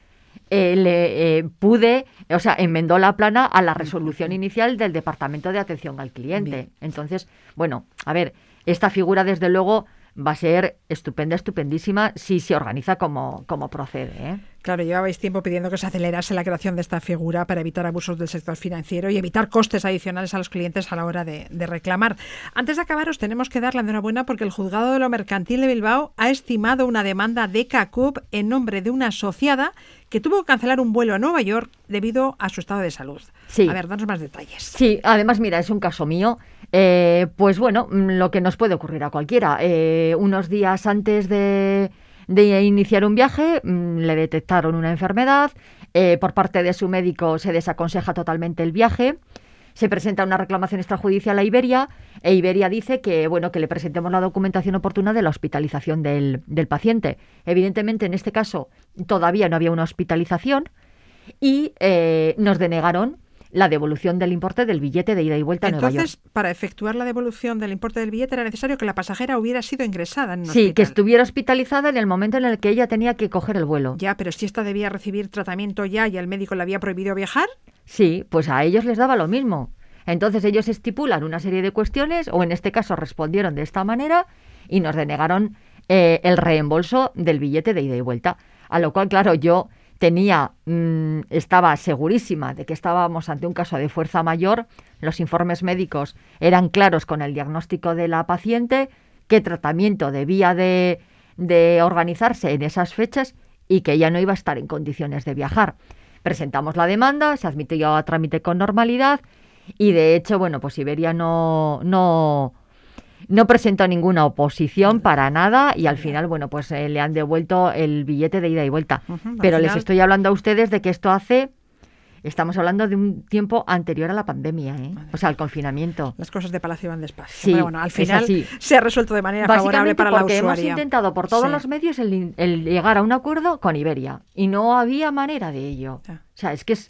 eh, le eh, pude, o sea, enmendó la plana a la resolución inicial del Departamento de Atención al Cliente. Bien. Entonces, bueno, a ver, esta figura desde luego va a ser estupenda, estupendísima si se organiza como, como procede. ¿eh? Claro, llevabais tiempo pidiendo que se acelerase la creación de esta figura para evitar abusos del sector financiero y evitar costes adicionales a los clientes a la hora de, de reclamar. Antes de acabar, os tenemos que dar la enhorabuena porque el juzgado de lo mercantil de Bilbao ha estimado una demanda de CACUP en nombre de una asociada que tuvo que cancelar un vuelo a Nueva York debido a su estado de salud. Sí. A ver, danos más detalles. Sí, además, mira, es un caso mío. Eh, pues bueno, mm, lo que nos puede ocurrir a cualquiera. Eh, unos días antes de, de iniciar un viaje, mm, le detectaron una enfermedad. eh, por parte de su médico se desaconseja totalmente el viaje. Se presenta una reclamación extrajudicial a Iberia e Iberia dice que bueno que le presentemos la documentación oportuna de la hospitalización del, del paciente. Evidentemente, en este caso todavía no había una hospitalización y eh, nos denegaron la devolución del importe del billete de ida y vuelta a Nueva York. Entonces, para efectuar la devolución del importe del billete era necesario que la pasajera hubiera sido ingresada en un Sí, que estuviera hospitalizada en el momento en el que ella tenía que coger el vuelo. Ya, pero si esta debía recibir tratamiento ya y el médico le había prohibido viajar, Sí, pues a ellos les daba lo mismo. Entonces ellos estipulan una serie de cuestiones, o en este caso respondieron de esta manera, y nos denegaron eh, el reembolso del billete de ida y vuelta. A lo cual, claro, yo tenía, mm, estaba segurísima de que estábamos ante un caso de fuerza mayor, los informes médicos eran claros con el diagnóstico de la paciente, qué tratamiento debía de, de organizarse en esas fechas y que ella no iba a estar en condiciones de viajar. Presentamos la demanda, se admitió a trámite con normalidad y de hecho, bueno, pues Iberia no, no, no presentó ninguna oposición para nada y al final, bueno, pues eh, le han devuelto el billete de ida y vuelta. Pero les estoy hablando a ustedes de que esto hace, estamos hablando de un tiempo anterior a la pandemia, ¿eh? o sea, al confinamiento. Las cosas de Palacio van despacio. Sí, Pero bueno, al final se ha resuelto de manera favorable Básicamente para la porque hemos usuaria. intentado por todos Sí. los medios el, llegar a un acuerdo con Iberia y no había manera de ello. O sea, es que es,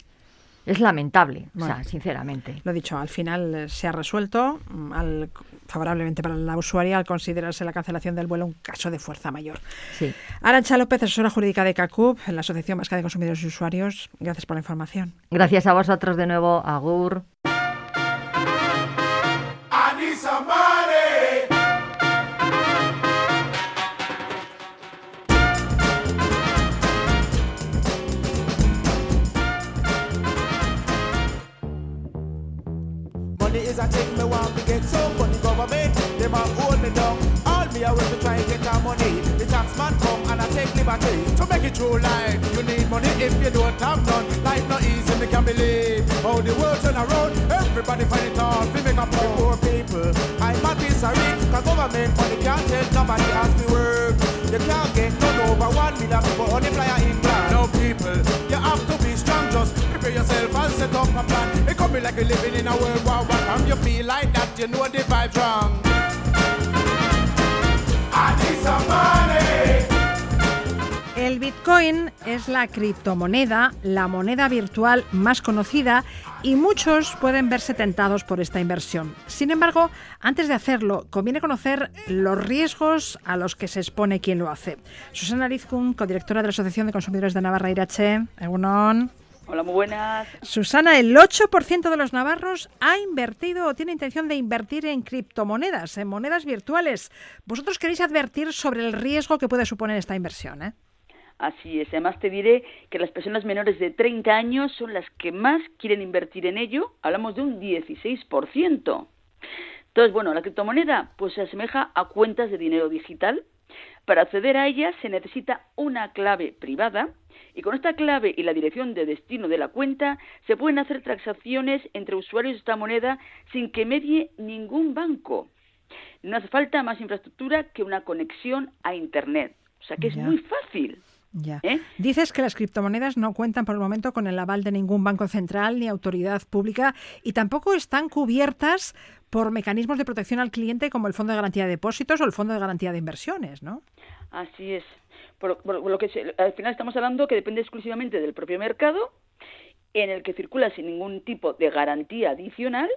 es lamentable, o sea, sinceramente. Lo dicho, al final eh, se ha resuelto mm, al- favorablemente para la usuaria al considerarse la cancelación del vuelo un caso de fuerza mayor. Sí. Arancha López, asesora jurídica de CACUP, en la Asociación Vasca de Consumidores y Usuarios. Gracias por la información. Gracias a vosotros de nuevo, Agur. A thing me want to get some money government them a hold me down. All me a way to try and get our money. The tax man come and I take liberty to make it true life. You need money if you don't have none. Life not easy, me can believe. How the world turn around, everybody find it hard. We make a poor, poor people. I'm a rich, cause government money can't tell nobody has to work. You can't get none over one million people flyer in England. No people, El Bitcoin es la criptomoneda, la moneda virtual más conocida y muchos pueden verse tentados por esta inversión. Sin embargo, antes de hacerlo, conviene conocer los riesgos a los que se expone quien lo hace. Susana Rizkun, codirectora de la Asociación de Consumidores de Navarra Irache. Egunon. Hola, muy buenas. Susana, el 8% de los navarros ha invertido o tiene intención de invertir en criptomonedas, en monedas virtuales. Vosotros queréis advertir sobre el riesgo que puede suponer esta inversión, ¿eh? Así es. Además, te diré que las personas menores de 30 años son las que más quieren invertir en ello. Hablamos de un 16%. Entonces, bueno, la criptomoneda pues se asemeja a cuentas de dinero digital. Para acceder a ellas se necesita una clave privada y con esta clave y la dirección de destino de la cuenta se pueden hacer transacciones entre usuarios de esta moneda sin que medie ningún banco. No hace falta más infraestructura que una conexión a Internet. O sea que es Ya. muy fácil. Ya. ¿Eh? Dices que las criptomonedas no cuentan por el momento con el aval de ningún banco central ni autoridad pública y tampoco están cubiertas por mecanismos de protección al cliente como el Fondo de Garantía de Depósitos o el Fondo de Garantía de Inversiones, ¿no? Así es. Por, por- por lo que se- al final estamos hablando que depende exclusivamente del propio mercado, en el que circula sin ningún tipo de garantía adicional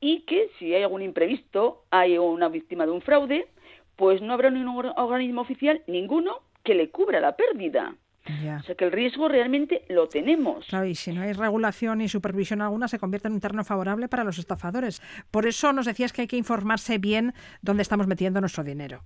y que si hay algún imprevisto, hay una víctima de un fraude, pues no habrá ningún or- organismo oficial, ninguno, que le cubra la pérdida. Ya. O sea que el riesgo realmente lo tenemos. Claro, y si no hay regulación ni supervisión alguna, se convierte en un terreno favorable para los estafadores. Por eso nos decías que hay que informarse bien dónde estamos metiendo nuestro dinero.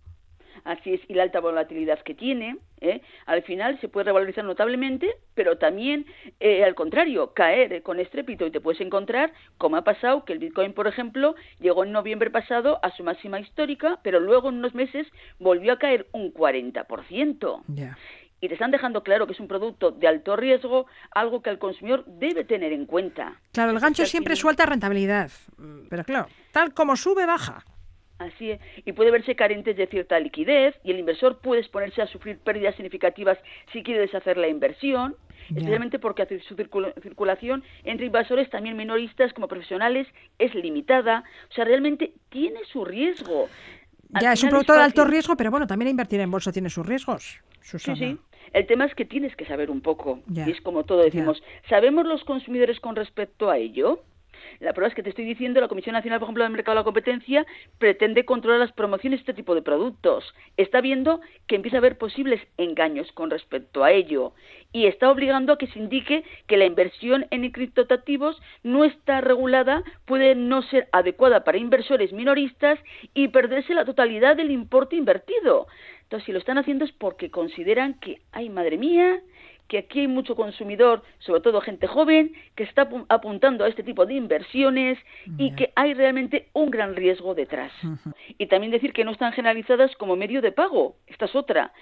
Así es, y la alta volatilidad que tiene, ¿eh? al final se puede revalorizar notablemente, pero también, eh, al contrario, caer con estrépito y te puedes encontrar, como ha pasado, que el Bitcoin, por ejemplo, llegó en noviembre pasado a su máxima histórica, pero luego en unos meses volvió a caer un 40%. Ya. Y te están dejando claro que es un producto de alto riesgo, algo que el consumidor debe tener en cuenta. Claro, el Es gancho siempre final- suelta rentabilidad. Mm, Pero claro, tal como sube, baja. Así es, y puede verse carentes de cierta liquidez y el inversor puede exponerse a sufrir pérdidas significativas si quiere deshacer la inversión, especialmente porque su circula- circulación entre inversores, también minoristas como profesionales, es limitada. O sea, realmente tiene su riesgo. Al Ya, es un producto de alto riesgo, pero bueno, también invertir en bolsa tiene sus riesgos. Sí, Susana. sí. El tema es que tienes que saber un poco. Y es como todo decimos. ¿Sabemos los consumidores con respecto a ello? La prueba es que te estoy diciendo, la Comisión Nacional, por ejemplo, del Mercado de la Competencia pretende controlar las promociones de este tipo de productos. Está viendo que empieza a haber posibles engaños con respecto a ello y está obligando a que se indique que la inversión en criptoactivos no está regulada, puede no ser adecuada para inversores minoristas y perderse la totalidad del importe invertido. Entonces, si lo están haciendo es porque consideran que, ay, madre mía, que aquí hay mucho consumidor, sobre todo gente joven, que está apu- apuntando a este tipo de inversiones y que hay realmente un gran riesgo detrás. Y también decir que no están generalizadas como medio de pago. Esta es otra.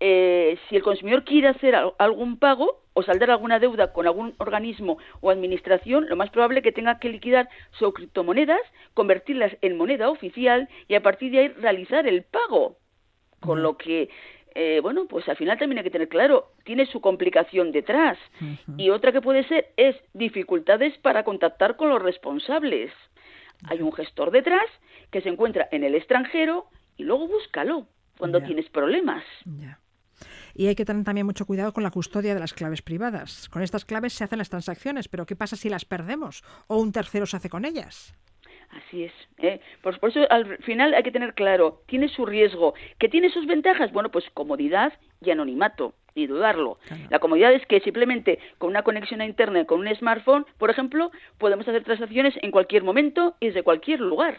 Eh, si el consumidor quiere hacer al- algún pago o saldar alguna deuda con algún organismo o administración, lo más probable es que tenga que liquidar sus criptomonedas, convertirlas en moneda oficial y a partir de ahí realizar el pago. Con lo que, eh, bueno, pues al final también hay que tener claro, tiene su complicación detrás. Y otra que puede ser es dificultades para contactar con los responsables. Hay un gestor detrás que se encuentra en el extranjero y luego búscalo cuando tienes problemas. Y hay que tener también mucho cuidado con la custodia de las claves privadas. Con estas claves se hacen las transacciones, pero ¿qué pasa si las perdemos o un tercero se hace con ellas? Así es. ¿eh? Por, por eso al final hay que tener claro, tiene su riesgo, que tiene sus ventajas, bueno, pues comodidad y anonimato, ni dudarlo. La comodidad es que simplemente con una conexión a Internet, con un smartphone, por ejemplo, podemos hacer transacciones en cualquier momento y desde cualquier lugar.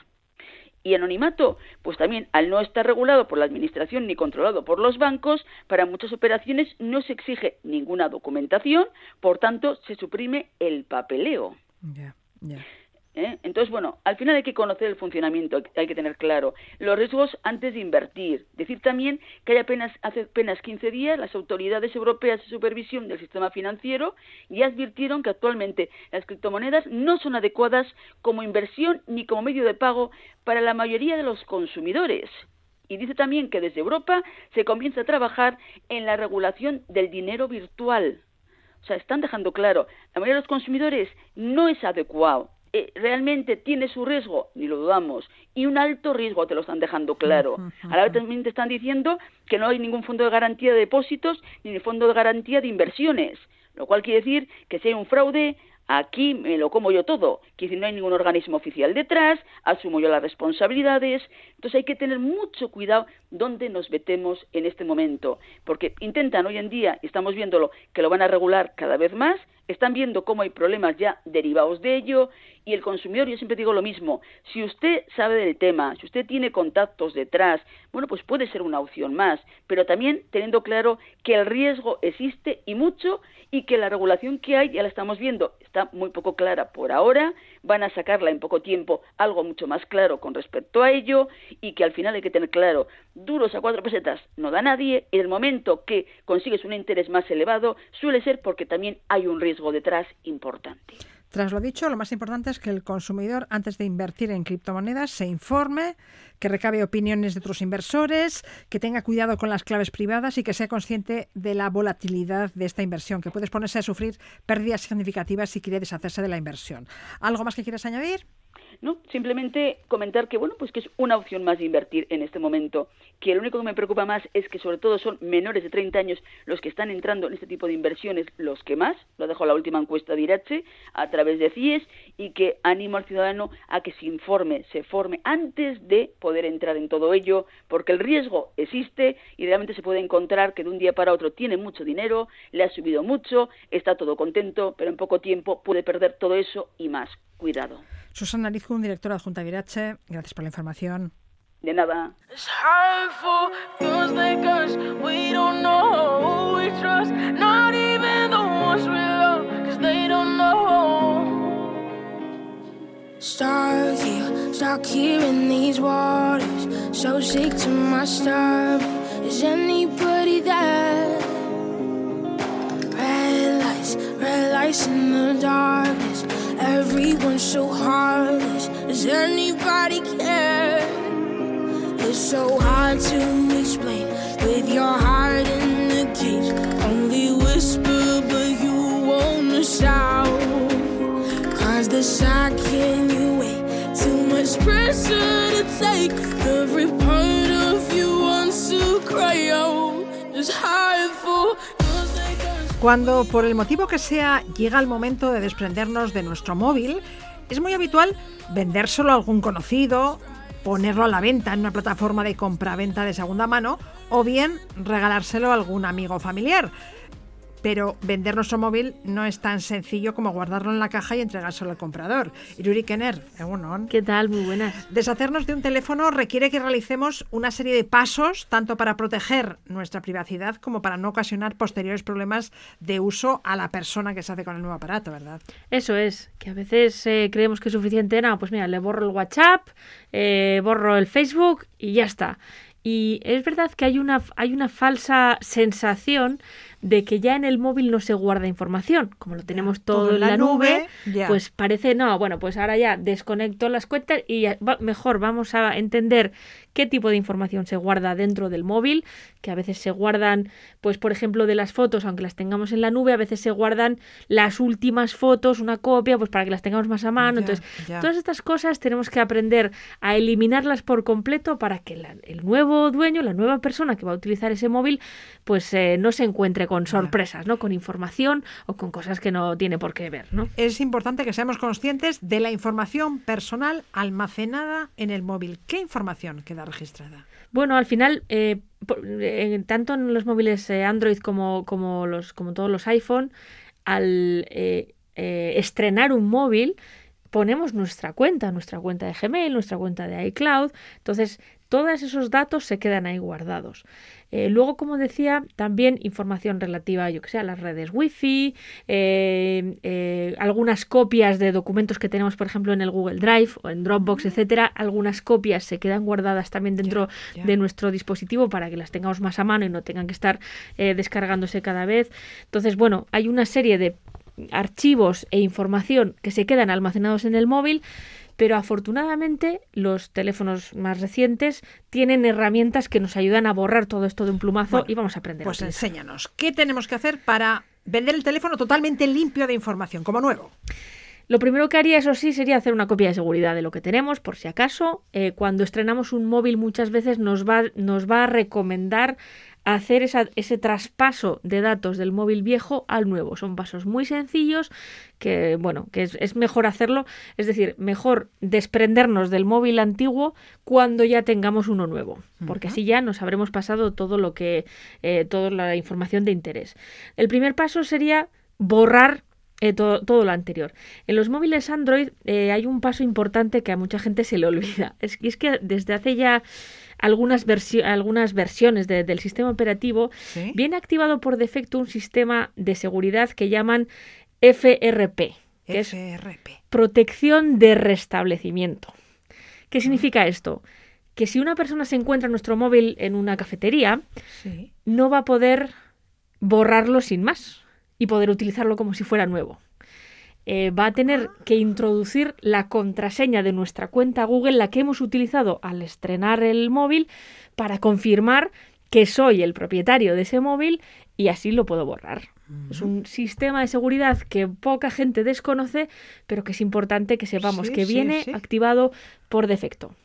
Y anonimato, pues también al no estar regulado por la administración ni controlado por los bancos, para muchas operaciones no se exige ninguna documentación, por tanto se suprime el papeleo. Ya. ¿Eh? Entonces, bueno, al final hay que conocer el funcionamiento, hay que tener claro los riesgos antes de invertir. Decir también que hay apenas, hace apenas 15 días las autoridades europeas de supervisión del sistema financiero ya advirtieron que actualmente las criptomonedas no son adecuadas como inversión ni como medio de pago para la mayoría de los consumidores. Y dice también que desde Europa se comienza a trabajar en la regulación del dinero virtual. O sea, están dejando claro, la mayoría de los consumidores no es adecuado. Eh, realmente tiene su riesgo, ni lo dudamos, y un alto riesgo te lo están dejando claro. A la vez también te están diciendo que no hay ningún fondo de garantía de depósitos ni fondo de garantía de inversiones, lo cual quiere decir que si hay un fraude, aquí me lo como yo todo, que decir, no hay ningún organismo oficial detrás, asumo yo las responsabilidades, entonces hay que tener mucho cuidado dónde nos metemos en este momento, porque intentan hoy en día, y estamos viéndolo, que lo van a regular cada vez más, están viendo cómo hay problemas ya derivados de ello, y el consumidor, yo siempre digo lo mismo, si usted sabe del tema, si usted tiene contactos detrás, bueno, pues puede ser una opción más, pero también teniendo claro que el riesgo existe y mucho, y que la regulación que hay, ya la estamos viendo, está muy poco clara por ahora, van a sacarla en poco tiempo algo mucho más claro con respecto a ello, y que al final hay que tener claro, duros a cuatro pesetas no da nadie, y el momento que consigues un interés más elevado suele ser porque también hay un riesgo detrás importante. Tras lo dicho, lo más importante es que el consumidor, antes de invertir en criptomonedas, se informe, que recabe opiniones de otros inversores, que tenga cuidado con las claves privadas y que sea consciente de la volatilidad de esta inversión, que puede exponerse a sufrir pérdidas significativas si quiere deshacerse de la inversión. ¿Algo más que quieras añadir? No, simplemente comentar que bueno, pues que es una opción más de invertir en este momento, que lo único que me preocupa más es que sobre todo son menores de 30 años los que están entrando en este tipo de inversiones, los que más, lo dejo la última encuesta de Irache a través de CIES y que animo al ciudadano a que se informe, se forme antes de poder entrar en todo ello, porque el riesgo existe y realmente se puede encontrar que de un día para otro tiene mucho dinero, le ha subido mucho, está todo contento, pero en poco tiempo puede perder todo eso y más. Cuidado. Susana Lizcun, directora adjunta de Virache, gracias por la información. De nada. Stuck here, stuck here in these waters. So sick to my stomach. Is anybody there? Red lights, red lights in the darkness. Everyone's so heartless. Does anybody care? It's so hard to explain with your heart in the cage. Only whisper, but you wanna shout. Cause the shock second you wait, too much pressure to take. Every part of you wants to cry out. It's like us. Cuando, por el motivo que sea, llega el momento de desprendernos de nuestro móvil, es muy habitual vendérselo a algún conocido, ponerlo a la venta en una plataforma de compra-venta de segunda mano o bien regalárselo a algún amigo familiar. Pero vender nuestro móvil no es tan sencillo como guardarlo en la caja y entregárselo al comprador. Iruri Kenner, egunon. ¿Qué tal? Muy buenas. Deshacernos de un teléfono requiere que realicemos una serie de pasos, tanto para proteger nuestra privacidad como para no ocasionar posteriores problemas de uso a la persona que se hace con el nuevo aparato, ¿verdad? Eso es, que a veces eh, creemos que es suficiente, no, pues mira, le borro el WhatsApp, eh, borro el Facebook y ya está. Y es verdad que hay una, hay una falsa sensación de que ya en el móvil no se guarda información. Como lo tenemos todo, en la, nube, pues parece, no, bueno, pues ahora ya desconecto las cuentas y ya va- mejor vamos a entender qué tipo de información se guarda dentro del móvil, que a veces se guardan, pues por ejemplo, de las fotos, aunque las tengamos en la nube, a veces se guardan las últimas fotos, una copia, pues para que las tengamos más a mano. Ya, Entonces, ya. todas estas cosas tenemos que aprender a eliminarlas por completo para que la- el nuevo dueño, la nueva persona que va a utilizar ese móvil, pues eh, no se encuentre con sorpresas, ¿no? Con información o con cosas que no tiene por qué ver, ¿no? Es importante que seamos conscientes de la información personal almacenada en el móvil. ¿Qué información queda registrada? Bueno, al final, eh, eh, tanto en los móviles eh, Android como, como, los, como todos los iPhone, al estrenar un móvil, ponemos nuestra cuenta, nuestra cuenta de Gmail, nuestra cuenta de iCloud. Entonces, todos esos datos se quedan ahí guardados. Eh, luego, como decía, también información relativa, yo que sé, a las redes Wi-Fi, eh, eh, algunas copias de documentos que tenemos, por ejemplo, en el Google Drive o en Dropbox, etcétera. Algunas copias se quedan guardadas también dentro de nuestro dispositivo para que las tengamos más a mano y no tengan que estar descargándose cada vez. Entonces, bueno, hay una serie de archivos e información que se quedan almacenados en el móvil, pero afortunadamente los teléfonos más recientes tienen herramientas que nos ayudan a borrar todo esto de un plumazo Bueno, y vamos a aprender. Pues enséñanos, ¿qué tenemos que hacer para vender el teléfono totalmente limpio de información, como nuevo? Lo primero que haría, eso sí, sería hacer una copia de seguridad de lo que tenemos, por si acaso. Eh, cuando estrenamos un móvil muchas veces nos va, nos va a recomendar hacer esa- ese traspaso de datos del móvil viejo al nuevo. Son pasos muy sencillos que, bueno, que es, es mejor hacerlo, es decir, mejor desprendernos del móvil antiguo cuando ya tengamos uno nuevo, porque así ya nos habremos pasado todo lo que, eh, toda la información de interés. El primer paso sería borrar eh, todo, todo lo anterior. En los móviles Android eh, hay un paso importante que a mucha gente se le olvida. Es que desde hace ya algunas, algunas versiones de- del sistema operativo ¿Sí? viene activado por defecto un sistema de seguridad que llaman FRP, que es protección de restablecimiento. ¿Qué significa esto? Que si una persona se encuentra nuestro móvil en una cafetería, Sí. no va a poder borrarlo sin más y poder utilizarlo como si fuera nuevo. Eh, va a tener que introducir la contraseña de nuestra cuenta Google, la que hemos utilizado al estrenar el móvil, para confirmar que soy el propietario de ese móvil y así lo puedo borrar. Es un sistema de seguridad que poca gente desconoce, pero que es importante que sepamos Sí, que sí, viene sí. activado por defecto.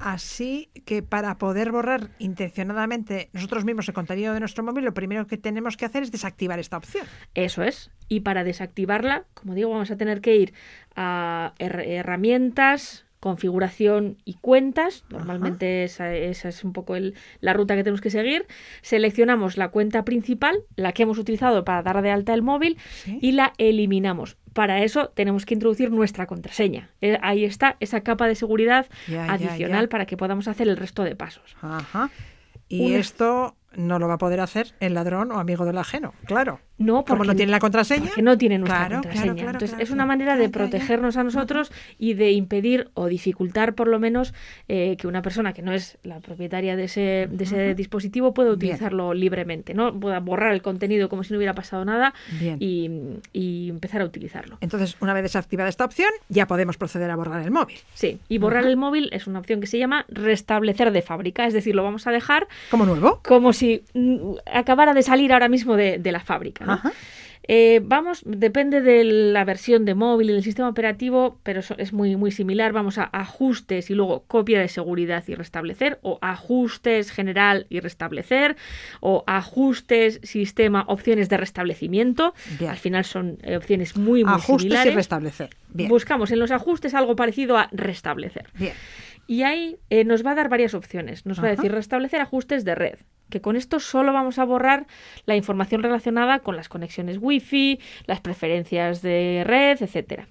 Así que para poder borrar intencionadamente nosotros mismos el contenido de nuestro móvil, lo primero que tenemos que hacer es desactivar esta opción. Eso es. Y para desactivarla, como digo, vamos a tener que ir a her- herramientas, configuración y cuentas. Normalmente esa, esa es un poco el- la ruta que tenemos que seguir. Seleccionamos la cuenta principal, la que hemos utilizado para dar de alta el móvil, Sí. y la eliminamos. Para eso tenemos que introducir nuestra contraseña. Eh, Ahí está esa capa de seguridad Ya, ya, adicional ya. para que podamos hacer el resto de pasos. Ajá. Y Una- esto no lo va a poder hacer el ladrón o amigo del ajeno, claro. No, Como porque no tiene la contraseña. Porque no tiene nuestra Claro, contraseña. claro, Entonces, es una manera de protegernos a nosotros y de impedir o dificultar, por lo menos, eh, que una persona que no es la propietaria de ese, de ese dispositivo pueda Bien. utilizarlo libremente, ¿no? Pueda borrar el contenido como si no hubiera pasado nada y, y empezar a utilizarlo. Entonces, una vez desactivada esta opción, ya podemos proceder a borrar el móvil. Sí, y borrar el móvil es una opción que se llama restablecer de fábrica, es decir, lo vamos a dejar ¿Como nuevo? como si mm, acabara de salir ahora mismo de, de la fábrica. ¿No? Ajá. Eh, vamos, depende de la versión de móvil y del sistema operativo, pero es muy, muy similar. Vamos a ajustes y luego copia de seguridad y restablecer, o ajustes general y restablecer, o ajustes sistema opciones de restablecimiento. Bien. Al final son eh, opciones muy, muy Ajustes similares. y restablecer. Bien. Buscamos en los ajustes algo parecido a restablecer. Bien. Y ahí eh, nos va a dar varias opciones. Nos va a decir restablecer ajustes de red, que con esto solo vamos a borrar la información relacionada con las conexiones wifi, las preferencias de red, etcétera.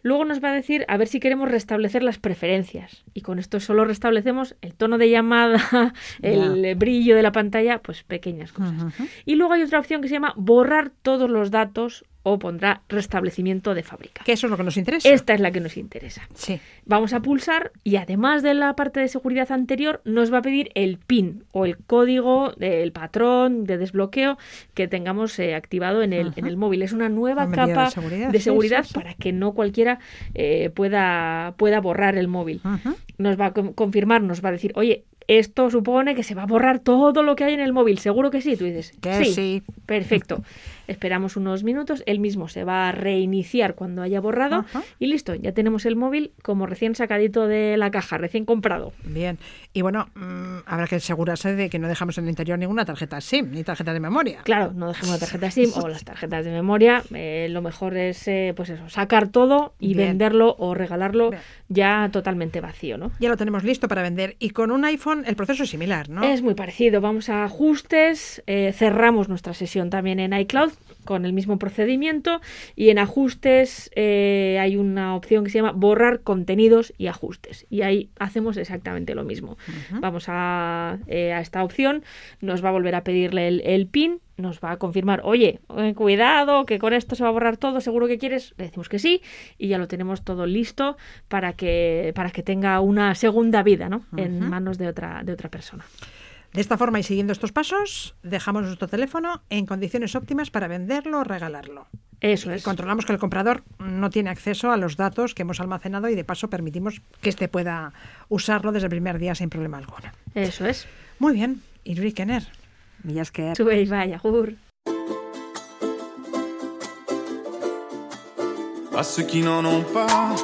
Luego nos va a decir a ver si queremos restablecer las preferencias. Y con esto solo restablecemos el tono de llamada, el brillo de la pantalla, pues pequeñas cosas. Y luego hay otra opción que se llama borrar todos los datos o pondrá restablecimiento de fábrica. Que eso es lo que nos interesa. Esta es la que nos interesa. Sí. Vamos a pulsar y además de la parte de seguridad anterior nos va a pedir el PIN o el código, el patrón de desbloqueo que tengamos eh, activado en el, en el móvil. Es una nueva Una capa de seguridad, de sí, seguridad sí, sí. para que no cualquiera eh, pueda, pueda borrar el móvil. Ujú. Nos va a con- confirmar, nos va a decir, oye, esto supone que se va a borrar todo lo que hay en el móvil. ¿Seguro que sí? Tú dices, Que sí. Perfecto. Esperamos unos minutos, él mismo se va a reiniciar cuando haya borrado Ajá. y listo, ya tenemos el móvil como recién sacadito de la caja, recién comprado. Bien. Y bueno, mm, habrá que asegurarse de que no dejamos en el interior ninguna tarjeta SIM ni tarjeta de memoria. Claro, no dejemos la tarjeta SIM o las tarjetas de memoria. eh, lo mejor es, eh, pues eso, sacar todo y Bien. venderlo o regalarlo Bien. ya totalmente vacío, ¿no? Ya lo tenemos listo para vender. Y con un iPhone el proceso es similar, ¿no? Es muy parecido. Vamos a ajustes, eh, cerramos nuestra sesión también en iCloud con el mismo procedimiento y en ajustes eh, hay una opción que se llama borrar contenidos y ajustes y ahí hacemos exactamente lo mismo. Vamos a, eh, a esta opción, nos va a volver a pedirle el, el PIN, nos va a confirmar, oye, eh, cuidado, que con esto se va a borrar todo, seguro que quieres, le decimos que sí y ya lo tenemos todo listo para que, para que tenga una segunda vida ¿no? en manos de otra, de otra persona. De esta forma y siguiendo estos pasos, dejamos nuestro teléfono en condiciones óptimas para venderlo o regalarlo. Eso Y es. controlamos que el comprador no tiene acceso a los datos que hemos almacenado y de paso permitimos que éste pueda usarlo desde el primer día sin problema alguno. Eso es. Muy bien, Iruri Kenner. Millas que Subéis, vaya. À ceux qui n'en ont pas,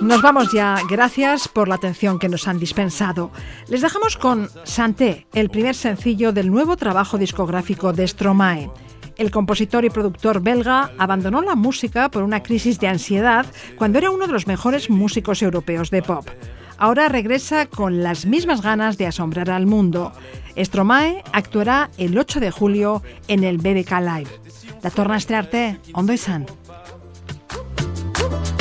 Nos vamos ya. Gracias por la atención que nos han dispensado. Les dejamos con Santé, el primer sencillo del nuevo trabajo discográfico de Stromae. El compositor y productor belga abandonó la música por una crisis de ansiedad cuando era uno de los mejores músicos europeos de pop. Ahora regresa con las mismas ganas de asombrar al mundo. Stromae actuará el 8 de julio en el BBK Live. La torna a estrearte, Ondo izan.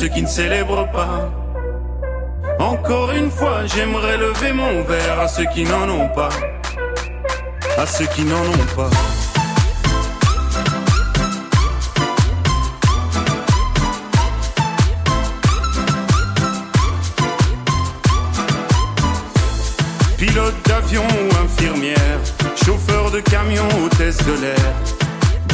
Ceux qui ne célèbrent pas. Encore une fois, j'aimerais lever mon verre à ceux qui n'en ont pas. À ceux qui n'en ont pas. Pilote d'avion ou infirmière, chauffeur de camion, hôtesse de l'air,